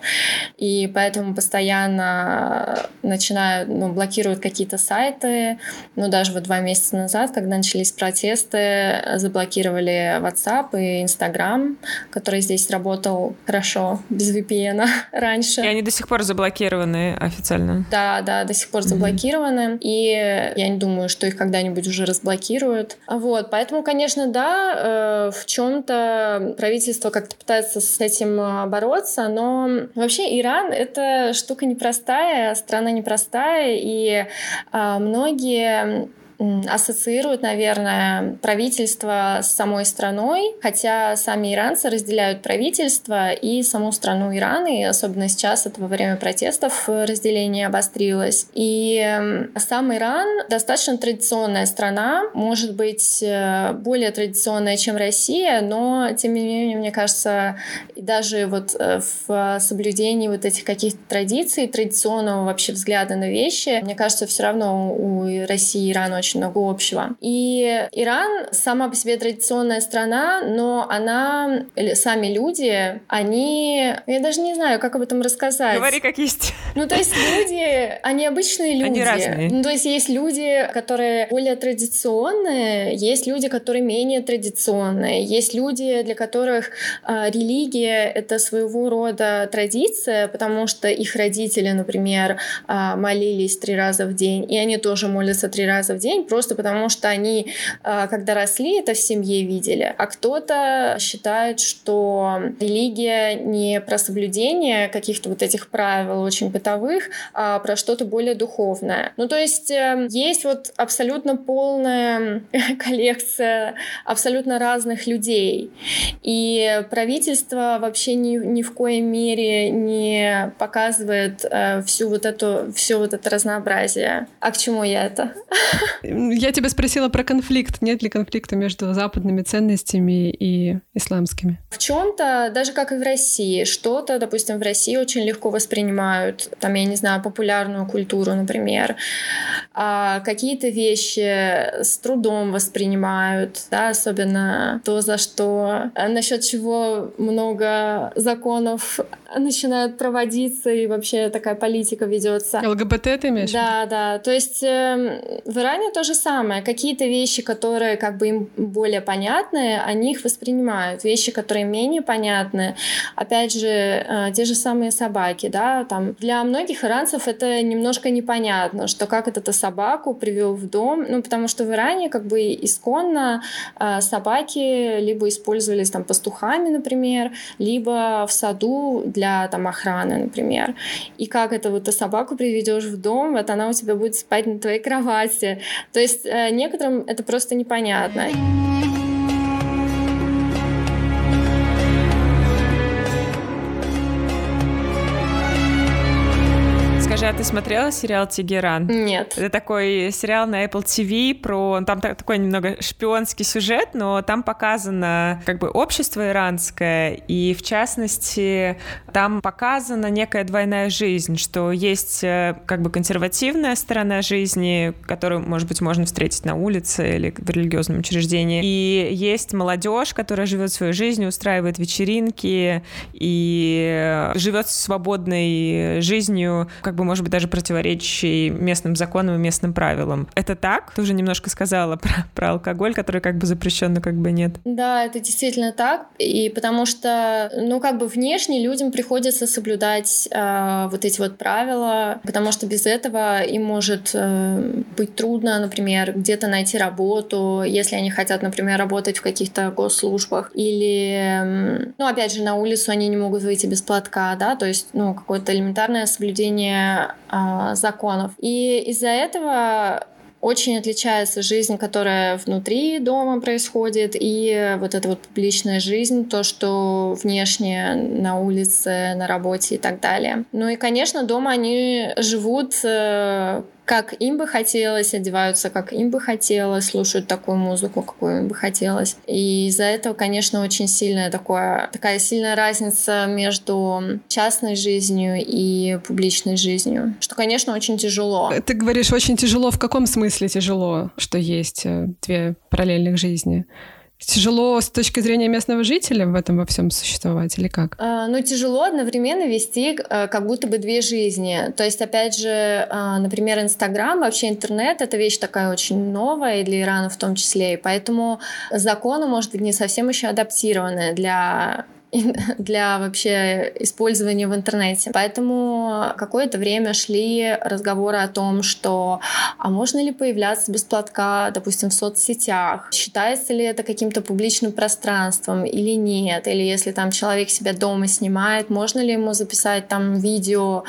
И поэтому постоянно начинают, ну, блокируют какие-то сайты. Ну, даже вот два месяца назад, когда начались протесты, заблокировали WhatsApp и Instagram, который здесь работал хорошо, без VPN раньше. И они до сих пор заблокированы официально? Да, да, до сих пор заблокированы. Mm-hmm. И я не думаю, что их когда-нибудь уже разблокируют. Вот, поэтому, конечно, да, э, в чем-то правительство как-то пытается с этим э, бороться, но вообще Иран — это штука непростая, страна непростая, и а, многие ассоциируют, наверное, правительство с самой страной, хотя сами иранцы разделяют правительство и саму страну Ирана, и особенно сейчас это во время протестов разделение обострилось. И сам Иран достаточно традиционная страна, может быть, э, более традиционная, чем Россия, но, тем не менее, мне кажется, даже вот э, в соблюдении вот этих каких-то традиций, традиционного вообще взгляда на вещи, мне кажется, все равно у России и Ирана очень много общего. И Иран сама по себе традиционная страна, но она, или сами люди, они... Я даже не знаю, как об этом рассказать. Говори как есть. Ну, то есть люди, они обычные люди. Они разные. Ну, то есть есть люди, которые более традиционные, есть люди, которые менее традиционные, есть люди, для которых э, религия — это своего рода традиция, потому что их родители, например, э, молились три раза в день, и они тоже молятся три раза в день, просто потому что они, а, когда росли, это в семье видели. А кто-то считает, что религия не про соблюдение каких-то вот этих правил очень бытовых, а про что-то более духовное. Ну, то есть э, есть вот абсолютно полная коллекция абсолютно разных людей. И правительство вообще ни, ни в коей мере не показывает э, всю вот эту, все вот это разнообразие. А к чему я это? Я тебя спросила про конфликт. Нет ли конфликта между западными ценностями и исламскими? В чем-то, даже как и в России, что-то, допустим, в России очень легко воспринимают, там, я не знаю, популярную культуру, например, а какие-то вещи с трудом воспринимают, да, особенно то, за что, насчет чего много законов начинают проводиться и вообще такая политика ведется. ЛГБТ ты имеешь? Да, да. То есть э, в Иране то же самое. Какие-то вещи, которые как бы им более понятны, они их воспринимают. Вещи, которые менее понятны, опять же, э, те же самые собаки, да, там для многих иранцев это немножко непонятно, что как это собаку привел в дом, ну потому что в Иране как бы исконно э, собаки либо использовались там пастухами, например, либо в саду для там охраны, например. И как это вот ты собаку приведешь в дом, вот она у тебя будет спать на твоей кровати. То есть э, некоторым это просто непонятно. Скажи, а ты смотрела сериал «Тегеран»? Нет. Это такой сериал на Apple TV про... Там такой немного шпионский сюжет, но там показано как бы общество иранское, и в частности там показана некая двойная жизнь, что есть э, как бы консервативная сторона жизни, которую, может быть, можно встретить на улице или в религиозном учреждении, и есть молодежь, которая живет свою жизнь, устраивает вечеринки и живет свободной жизнью, как бы может быть, даже противоречащий местным законам и местным правилам. Это так? Ты уже немножко сказала про, про алкоголь, который как бы запрещен, но как бы нет. Да, это действительно так. И потому что, ну, как бы внешне людям приходится соблюдать э, вот эти вот правила, потому что без этого им может э, быть трудно, например, где-то найти работу, если они хотят, например, работать в каких-то госслужбах. Или, ну, опять же, на улицу они не могут выйти без платка, да, то есть, ну, какое-то элементарное соблюдение э, законов. И из-за этого очень отличается жизнь, которая внутри дома происходит, и вот эта вот публичная жизнь, то, что внешне на улице, на работе и так далее. Ну и, конечно, дома они живут э, как им бы хотелось, одеваются, как им бы хотелось, слушают такую музыку, какую им бы хотелось. И из-за этого, конечно, очень сильная такое, такая сильная разница между частной жизнью и публичной жизнью, что, конечно, очень тяжело. Ты говоришь, очень тяжело. В каком смысле тяжело, что есть э, две параллельных жизни? Тяжело с точки зрения местного жителя в этом во всем существовать или как? А, ну, тяжело одновременно вести а, как будто бы две жизни. То есть, опять же, а, например, Инстаграм, вообще интернет — это вещь такая очень новая и для Ирана в том числе, и поэтому законы, может быть, не совсем еще адаптированы для для вообще использования в интернете. Поэтому какое-то время шли разговоры о том, что а можно ли появляться без платка, допустим, в соцсетях? Считается ли это каким-то публичным пространством или нет? Или если там человек себя дома снимает, можно ли ему записать там видео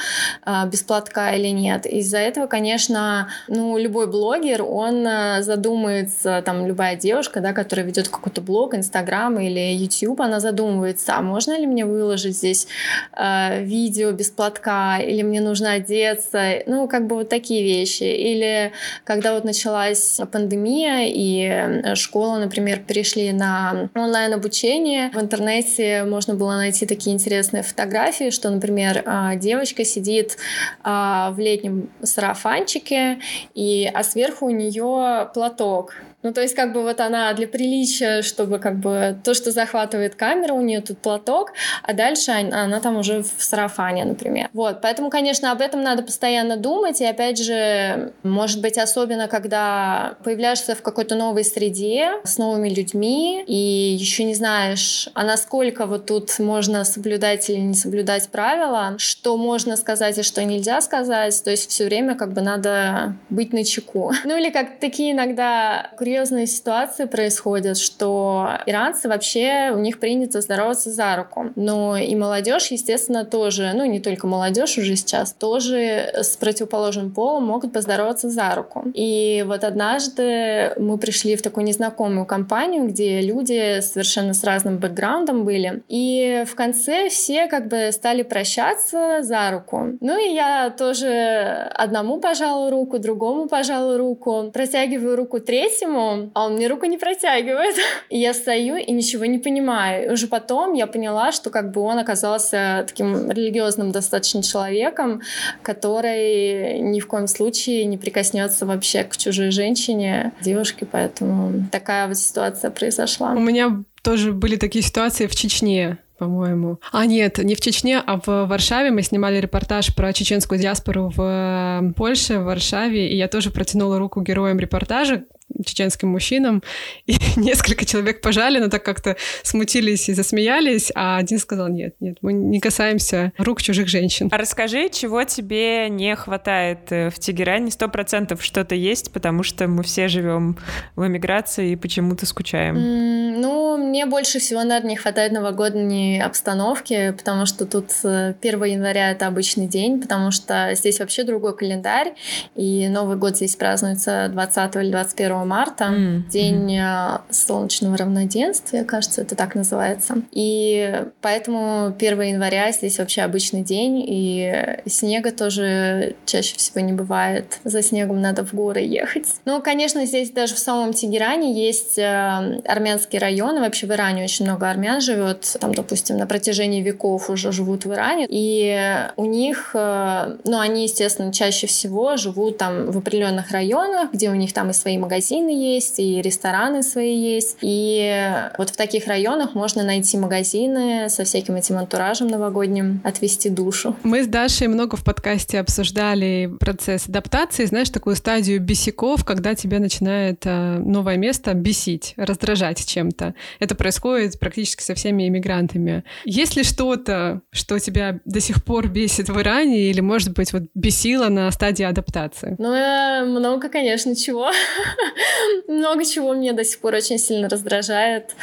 э, без платка или нет? Из-за этого, конечно, ну, любой блогер, он э, задумается, там, любая девушка, да, которая ведет какой-то блог, Инстаграм или YouTube, она задумывается, а можно ли мне выложить здесь э, видео без платка, или мне нужно одеться, ну, как бы вот такие вещи. Или когда вот началась пандемия, и э, школа, например, перешли на онлайн-обучение, в интернете можно было найти такие интересные фотографии, что, например, э, девочка сидит э, в летнем сарафанчике, и, а сверху у нее платок. Ну, то есть, как бы вот она для приличия, чтобы как бы то, что захватывает камера, у нее тут платок, а дальше она, она там уже в сарафане, например. Вот, поэтому, конечно, об этом надо постоянно думать, и опять же, может быть, особенно, когда появляешься в какой-то новой среде, с новыми людьми, и еще не знаешь, а насколько вот тут можно соблюдать или не соблюдать правила, что можно сказать и что нельзя сказать, то есть все время как бы надо быть на чеку. Ну или как такие иногда курьезные ситуации происходят, что иранцы вообще, у них принято здороваться за руку. Но и молодежь, естественно, тоже, ну не только молодежь уже сейчас, тоже с противоположным полом могут поздороваться за руку. И вот однажды мы пришли в такую незнакомую компанию, где люди совершенно с разным бэкграундом были. И в конце все как бы стали прощаться за руку. Ну и я тоже одному пожала руку, другому пожала руку, протягиваю руку третьему, а он мне руку не протягивает. И я стою и ничего не понимаю. И уже потом я поняла, что как бы он оказался таким религиозным достаточно человеком, который ни в коем случае не прикоснется вообще к чужой женщине, девушке, поэтому такая вот ситуация произошла. У меня тоже были такие ситуации в Чечне по-моему. А нет, не в Чечне, а в Варшаве. Мы снимали репортаж про чеченскую диаспору в э, Польше, в Варшаве, и я тоже протянула руку героям репортажа, чеченским мужчинам, и несколько человек пожали, но так как-то смутились и засмеялись, а один сказал, нет, нет, мы не касаемся рук чужих женщин. А расскажи, чего тебе не хватает э, в Тегеране? Сто процентов что-то есть, потому что мы все живем в эмиграции и почему-то скучаем. Mm, ну, мне больше всего, наверное, не хватает новогодней обстановки, потому что тут 1 э, января — это обычный день, потому что здесь вообще другой календарь, и Новый год здесь празднуется 20 или 21 марта, mm-hmm. день mm-hmm. солнечного равноденствия, кажется, это так называется. И поэтому 1 января здесь вообще обычный день, и снега тоже чаще всего не бывает. За снегом надо в горы ехать. Ну, конечно, здесь даже в самом Тегеране есть э, армянские районы. Вообще в Иране очень много армян живет. Там, допустим, на протяжении веков уже живут в Иране. И у них, э, ну, они, естественно, чаще всего живут там в определенных районах, где у них там и свои магазины, магазины есть, и рестораны свои есть. И вот в таких районах можно найти магазины со всяким этим антуражем новогодним, отвести душу. Мы с Дашей много в подкасте обсуждали процесс адаптации, знаешь, такую стадию бесяков, когда тебя начинает э, новое место бесить, раздражать чем-то. Это происходит практически со всеми иммигрантами. Есть ли что-то, что тебя до сих пор бесит в Иране или, может быть, вот бесило на стадии адаптации? Ну, э, много, конечно, чего. много чего меня до сих пор очень сильно раздражает,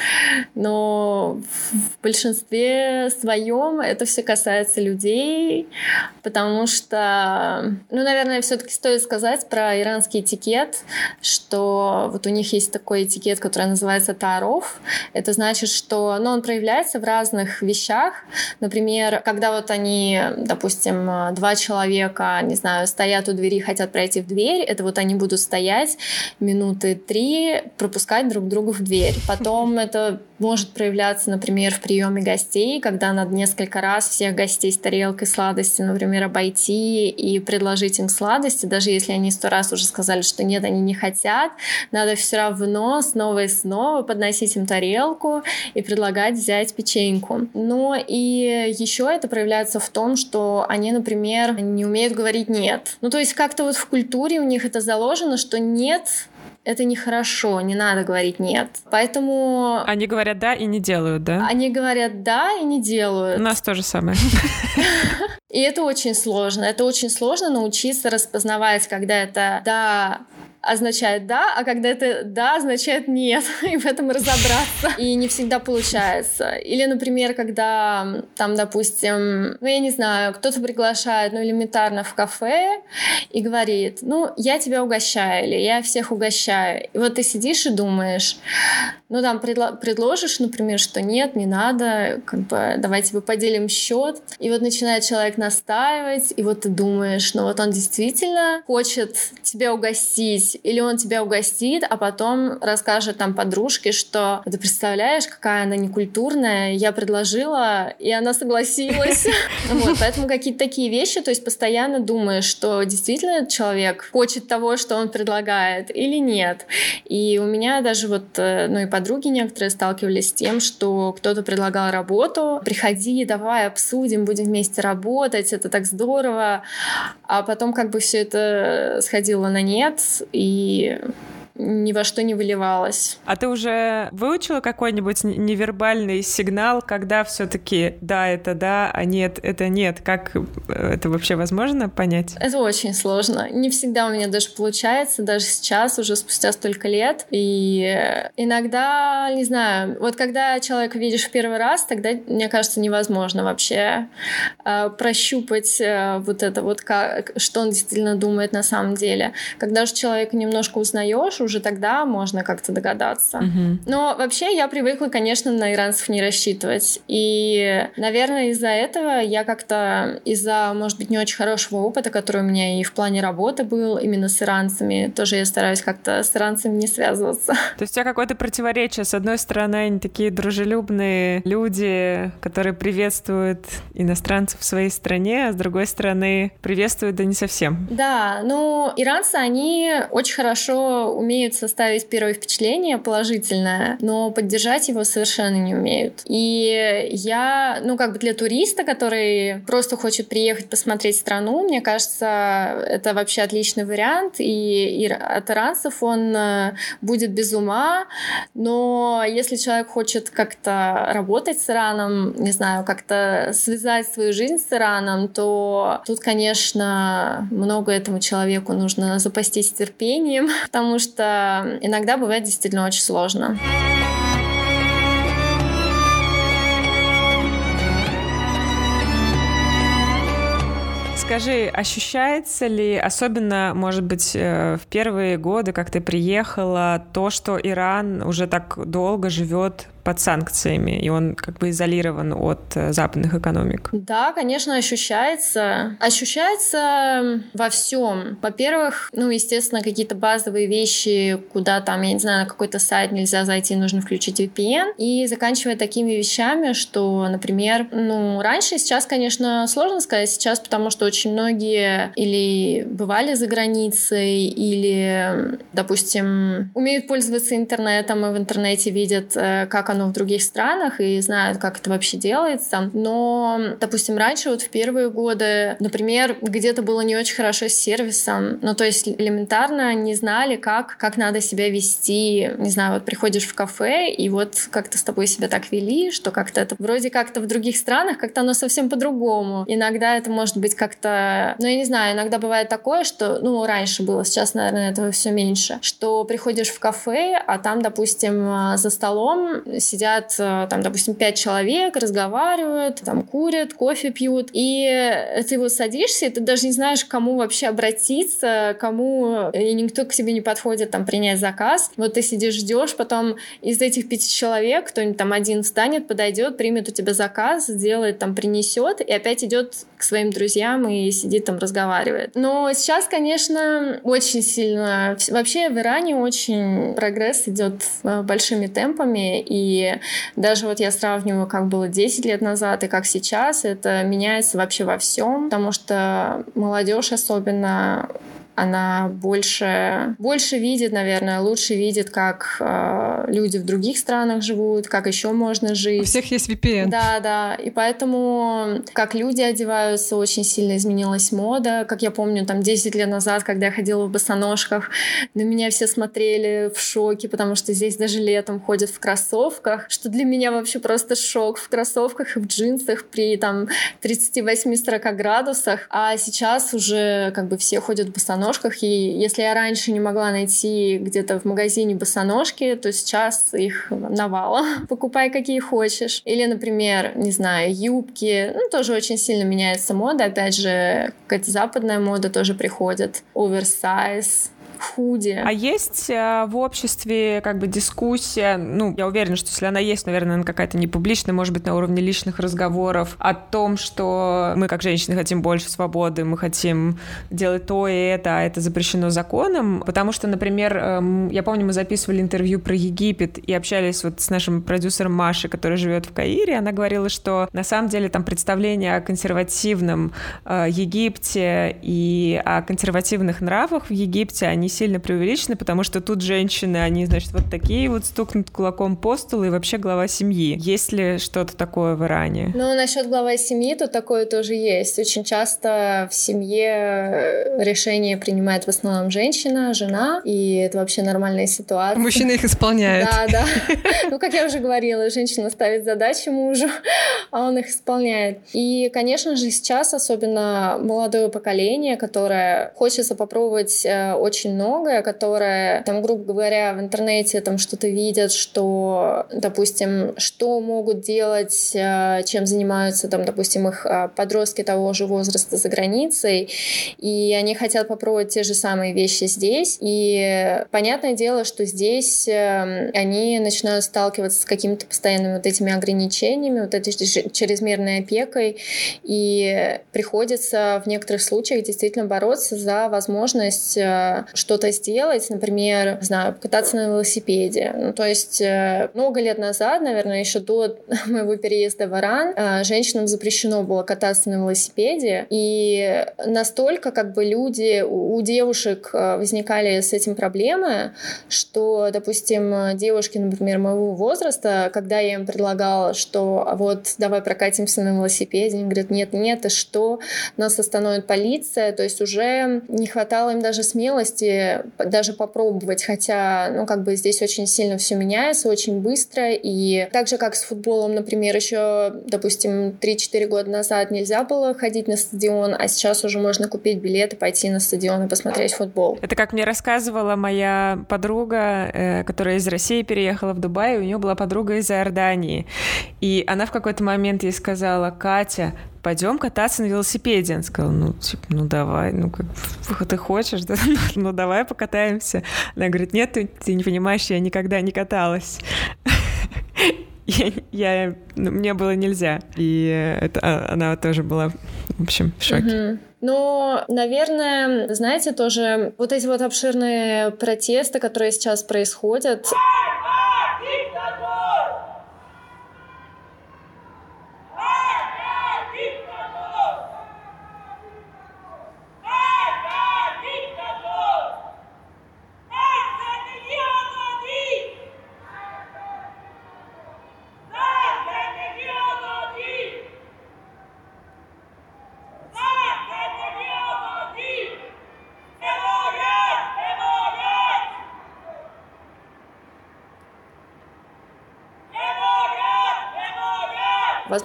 но в большинстве своем это все касается людей, потому что, ну, наверное, все-таки стоит сказать про иранский этикет, что вот у них есть такой этикет, который называется таров. Это значит, что, ну, он проявляется в разных вещах. Например, когда вот они, допустим, два человека, не знаю, стоят у двери, хотят пройти в дверь, это вот они будут стоять минуты три, пропускать друг друга в дверь. Потом это может проявляться, например, в приеме гостей, когда надо несколько раз всех гостей с тарелкой сладости, например, обойти и предложить им сладости, даже если они сто раз уже сказали, что нет, они не хотят, надо все равно снова и снова подносить им тарелку и предлагать взять печеньку. Но и еще это проявляется в том, что они, например, не умеют говорить «нет». Ну, то есть как-то вот в культуре у них это заложено, что «нет» это нехорошо, не надо говорить нет. Поэтому... Они говорят да и не делают, да? Они говорят да и не делают. У нас то же самое. И это очень сложно. Это очень сложно научиться распознавать, когда это да означает да, а когда это да означает нет, и в этом разобраться. И не всегда получается. Или, например, когда там, допустим, ну я не знаю, кто-то приглашает, ну элементарно в кафе и говорит, ну я тебя угощаю, или я всех угощаю. И вот ты сидишь и думаешь, ну там предло- предложишь, например, что нет, не надо, как бы давайте мы поделим счет. И вот начинает человек настаивать, и вот ты думаешь, ну вот он действительно хочет тебя угостить, угостить, или он тебя угостит, а потом расскажет там подружке, что ты представляешь, какая она некультурная, я предложила, и она согласилась. Вот, поэтому какие-то такие вещи, то есть постоянно думаешь, что действительно человек хочет того, что он предлагает, или нет. И у меня даже вот, э, ну и подруги некоторые сталкивались с тем, что кто-то предлагал работу, приходи, давай обсудим, будем вместе работать, это так здорово, а потом как бы все это сходило на нет, и и ни во что не выливалось. А ты уже выучила какой-нибудь невербальный сигнал, когда все-таки да, это да, а нет, это нет? Как э, это вообще возможно понять? Это очень сложно. Не всегда у меня даже получается, даже сейчас, уже спустя столько лет. И иногда, не знаю, вот когда человека видишь в первый раз, тогда, мне кажется, невозможно вообще э, прощупать э, вот это вот, как, что он действительно думает на самом деле. Когда же человека немножко узнаешь, уже тогда можно как-то догадаться. Угу. Но вообще я привыкла, конечно, на иранцев не рассчитывать. И, наверное, из-за этого я как-то, из-за, может быть, не очень хорошего опыта, который у меня и в плане работы был именно с иранцами, тоже я стараюсь как-то с иранцами не связываться. То есть у тебя какое-то противоречие. С одной стороны, они такие дружелюбные люди, которые приветствуют иностранцев в своей стране, а с другой стороны, приветствуют да не совсем. Да, ну, иранцы, они очень хорошо умеют составить первое впечатление положительное, но поддержать его совершенно не умеют. И я, ну, как бы для туриста, который просто хочет приехать посмотреть страну, мне кажется, это вообще отличный вариант, и, и от иранцев он э, будет без ума, но если человек хочет как-то работать с Ираном, не знаю, как-то связать свою жизнь с Ираном, то тут, конечно, много этому человеку нужно запастись терпением, потому что иногда бывает действительно очень сложно. Скажи, ощущается ли, особенно, может быть, э, в первые годы, как ты приехала, то, что Иран уже так долго живет под санкциями, и он как бы изолирован от э, западных экономик. Да, конечно, ощущается. Ощущается во всем. Во-первых, ну, естественно, какие-то базовые вещи, куда там, я не знаю, на какой-то сайт нельзя зайти, нужно включить VPN. И заканчивая такими вещами, что, например, ну, раньше, сейчас, конечно, сложно сказать сейчас, потому что очень многие или бывали за границей, или, допустим, умеют пользоваться интернетом и в интернете видят, э, как оно в других странах и знают, как это вообще делается. Но, допустим, раньше, вот в первые годы, например, где-то было не очень хорошо с сервисом. Ну, то есть элементарно не знали, как, как надо себя вести. Не знаю, вот приходишь в кафе, и вот как-то с тобой себя так вели, что как-то это вроде как-то в других странах, как-то оно совсем по-другому. Иногда это может быть как-то... Ну, я не знаю, иногда бывает такое, что... Ну, раньше было, сейчас, наверное, этого все меньше. Что приходишь в кафе, а там, допустим, за столом сидят э, там, допустим, пять человек, разговаривают, там курят, кофе пьют, и ты вот садишься, и ты даже не знаешь, к кому вообще обратиться, кому, и никто к тебе не подходит там принять заказ. Вот ты сидишь, ждешь, потом из этих пяти человек кто-нибудь там один встанет, подойдет, примет у тебя заказ, сделает там, принесет, и опять идет к своим друзьям и сидит там, разговаривает. Но сейчас, конечно, очень сильно... Вообще в Иране очень прогресс идет э, большими темпами, и даже вот я сравниваю, как было 10 лет назад и как сейчас, это меняется вообще во всем, потому что молодежь особенно она больше, больше видит, наверное, лучше видит, как э, люди в других странах живут, как еще можно жить. У всех есть VPN. Да, да. И поэтому, как люди одеваются, очень сильно изменилась мода. Как я помню, там 10 лет назад, когда я ходила в босоножках, на меня все смотрели в шоке, потому что здесь даже летом ходят в кроссовках, что для меня вообще просто шок в кроссовках и в джинсах при там 38-40 градусах. А сейчас уже как бы все ходят в босоножках босоножках, и если я раньше не могла найти где-то в магазине босоножки, то сейчас их навала. Покупай какие хочешь. Или, например, не знаю, юбки. Ну, тоже очень сильно меняется мода. Опять же, какая-то западная мода тоже приходит. Оверсайз, худи. А есть э, в обществе как бы дискуссия, ну, я уверена, что если она есть, наверное, она какая-то не публичная, может быть, на уровне личных разговоров о том, что мы как женщины хотим больше свободы, мы хотим делать то и это, а это запрещено законом, потому что, например, э, я помню, мы записывали интервью про Египет и общались вот с нашим продюсером Машей, который живет в Каире, она говорила, что на самом деле там представление о консервативном э, Египте и о консервативных нравах в Египте, они сильно преувеличены, потому что тут женщины, они, значит, вот такие вот стукнут кулаком по столу и вообще глава семьи. Есть ли что-то такое в Иране? Ну, насчет глава семьи, то такое тоже есть. Очень часто в семье э, решение принимает в основном женщина, жена, и это вообще нормальная ситуация. Мужчина их исполняет. Да, да. Ну, как я уже говорила, женщина ставит задачи мужу, а он их исполняет. И, конечно же, сейчас особенно молодое поколение, которое хочется попробовать э, очень многое, которое, там, грубо говоря, в интернете там что-то видят, что, допустим, что могут делать, э, чем занимаются, там, допустим, их э, подростки того же возраста за границей, и они хотят попробовать те же самые вещи здесь. И понятное дело, что здесь они начинают сталкиваться с какими-то постоянными вот этими ограничениями, вот этой чрезмерной опекой, и приходится в некоторых случаях действительно бороться за возможность э, что-то сделать, например, знаю, кататься на велосипеде. Ну, то есть э, много лет назад, наверное, еще до моего переезда в Иран, э, женщинам запрещено было кататься на велосипеде, и настолько как бы люди, у девушек возникали с этим проблемы, что, допустим, девушки, например, моего возраста, когда я им предлагала, что вот давай прокатимся на велосипеде, они говорят, нет, нет, это что? Нас остановит полиция, то есть уже не хватало им даже смелости даже попробовать, хотя, ну, как бы здесь очень сильно все меняется, очень быстро, и так же, как с футболом, например, еще, допустим, 3-4 года назад нельзя было ходить на стадион, а сейчас уже можно купить билеты, пойти на стадион и посмотреть футбол. Это как мне рассказывала моя подруга, э, которая из России переехала в Дубай, у нее была подруга из Иордании, и она в какой-то момент ей сказала, Катя, пойдем кататься на велосипеде. Он сказал, ну, типа, ну давай, ну как ты хочешь, да? ну давай покатаемся. Она говорит, нет, ты, ты не понимаешь, я никогда не каталась. я, я ну, мне было нельзя. И это, а, она тоже была, в общем, в шоке. Но, наверное, знаете, тоже вот эти вот обширные протесты, которые сейчас происходят...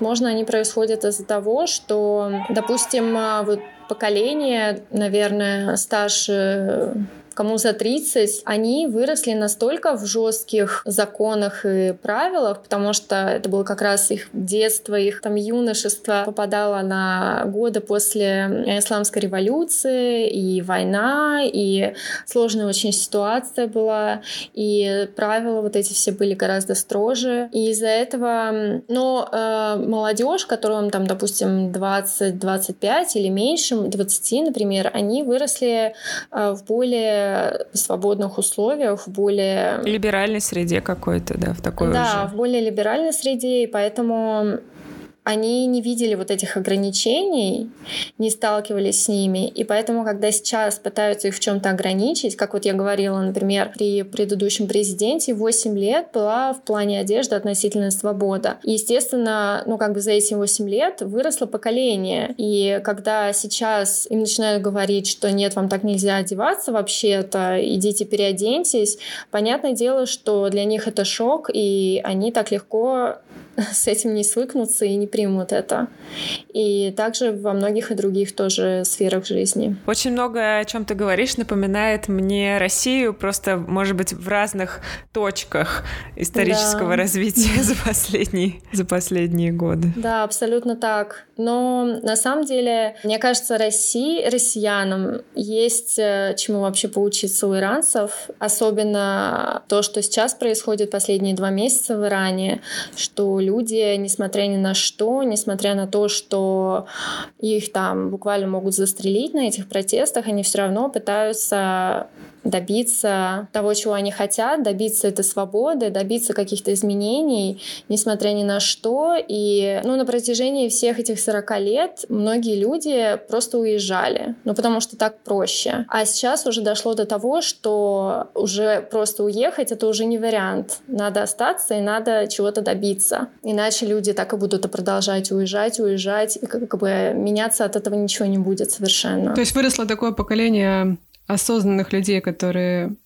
Возможно, они происходят из-за того, что, допустим, а, вот поколение, наверное, старше кому за 30, они выросли настолько в жестких законах и правилах, потому что это было как раз их детство, их там юношество попадало на годы после исламской революции, и война, и сложная очень ситуация была, и правила вот эти все были гораздо строже. И из-за этого, но э, молодежь, которым там, допустим, 20-25 или меньше, 20, например, они выросли э, в более свободных условиях, в более... Либеральной среде какой-то, да, в такой Да, уже. в более либеральной среде, и поэтому они не видели вот этих ограничений, не сталкивались с ними, и поэтому, когда сейчас пытаются их в чем-то ограничить, как вот я говорила, например, при предыдущем президенте 8 лет была в плане одежды относительная свобода. И, естественно, ну как бы за эти 8 лет выросло поколение, и когда сейчас им начинают говорить, что нет, вам так нельзя одеваться вообще-то, идите переоденьтесь, понятное дело, что для них это шок, и они так легко с этим не свыкнутся и не примут это. И также во многих и других тоже сферах жизни. Очень много о чем ты говоришь напоминает мне Россию, просто, может быть, в разных точках исторического да. развития за последние, за последние годы. Да, абсолютно так. Но на самом деле, мне кажется, России, россиянам есть э, чему вообще поучиться у иранцев, особенно то, что сейчас происходит последние два месяца в Иране, что люди, несмотря ни на что, несмотря на то, что их там буквально могут застрелить на этих протестах, они все равно пытаются добиться того, чего они хотят, добиться этой свободы, добиться каких-то изменений, несмотря ни на что. И ну, на протяжении всех этих 40 лет многие люди просто уезжали, ну потому что так проще. А сейчас уже дошло до того, что уже просто уехать — это уже не вариант. Надо остаться и надо чего-то добиться. Иначе люди так и будут продолжать уезжать, уезжать, и как бы меняться от этого ничего не будет совершенно. То есть выросло такое поколение осознанных людей, которые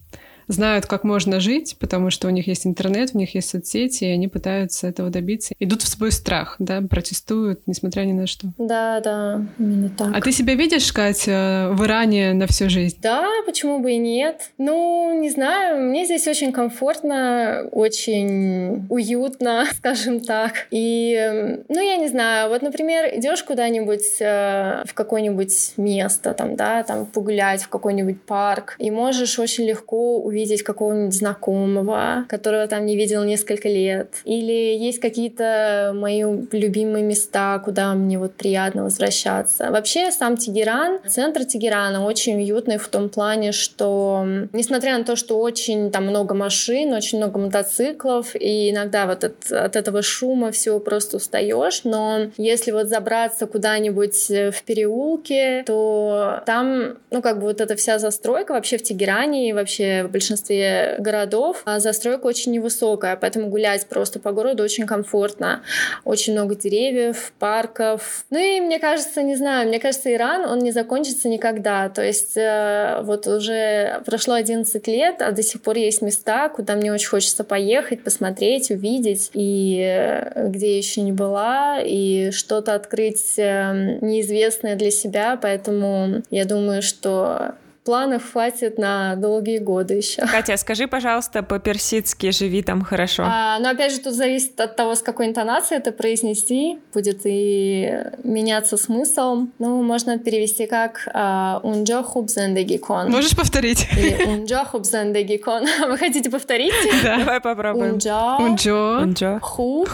знают, как можно жить, потому что у них есть интернет, у них есть соцсети, и они пытаются этого добиться. Идут в свой страх, да, протестуют, несмотря ни на что. Да, да, именно так. А ты себя видишь, Катя, в Иране на всю жизнь? Да, почему бы и нет? Ну, не знаю, мне здесь очень комфортно, очень уютно, скажем так. И, ну, я не знаю, вот, например, идешь куда-нибудь э, в какое-нибудь место, там, да, там, погулять в какой-нибудь парк, и можешь очень легко увидеть какого-нибудь знакомого, которого там не видел несколько лет. Или есть какие-то мои любимые места, куда мне вот приятно возвращаться. Вообще сам Тегеран, центр Тегерана очень уютный в том плане, что несмотря на то, что очень там много машин, очень много мотоциклов, и иногда вот от, от этого шума все просто устаешь, но если вот забраться куда-нибудь в переулке, то там, ну как бы вот эта вся застройка вообще в Тегеране и вообще в большинстве городов а застройка очень невысокая, поэтому гулять просто по городу очень комфортно. Очень много деревьев, парков. Ну и мне кажется, не знаю, мне кажется, Иран, он не закончится никогда. То есть э, вот уже прошло 11 лет, а до сих пор есть места, куда мне очень хочется поехать, посмотреть, увидеть, и э, где я еще не была, и что-то открыть э, неизвестное для себя, поэтому я думаю, что планов хватит на долгие годы еще. Катя, скажи, пожалуйста, по-персидски «живи там хорошо». А, но опять же, тут зависит от того, с какой интонацией это произнести. Будет и меняться смысл. Ну, можно перевести как а, «унджо хуб зендегикон». Можешь повторить? Или «унджо хуб зендегикон». Вы хотите повторить? Да. Давай попробуем. «Унджо Унджо хуб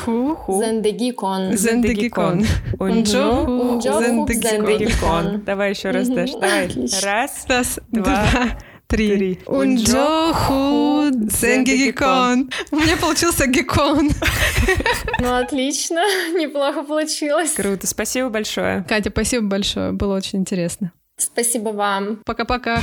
зендегикон». Зендегикон. Унджо хуб зендегикон. Давай еще раз, Даш. Давай. Раз. Раз, Два, два, три. три. Унджоху дзенгигикон. У меня получился гекон. Ну, отлично. Неплохо получилось. Круто, спасибо большое. Катя, спасибо большое. Было очень интересно. Спасибо вам. Пока-пока.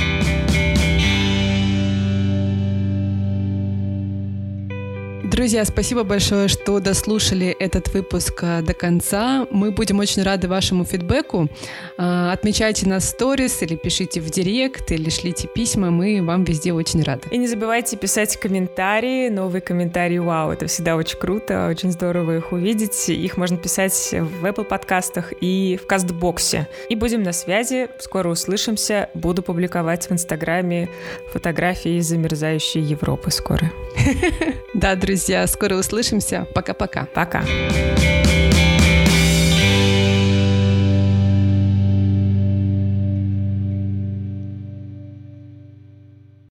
Друзья, спасибо большое, что дослушали этот выпуск а, до конца. Мы будем очень рады вашему фидбэку. А, Отмечайте нас в сторис или пишите в директ, или шлите письма. Мы вам везде очень рады. И не забывайте писать комментарии, новые комментарии, вау, это всегда очень круто, очень здорово их увидеть. Их можно писать в Apple подкастах и в Кастбоксе. И будем на связи, скоро услышимся, буду публиковать в Инстаграме фотографии замерзающей Европы скоро. Да, друзья, друзья. Э, скоро услышимся. Пока-пока. Пока. -пока. Пока.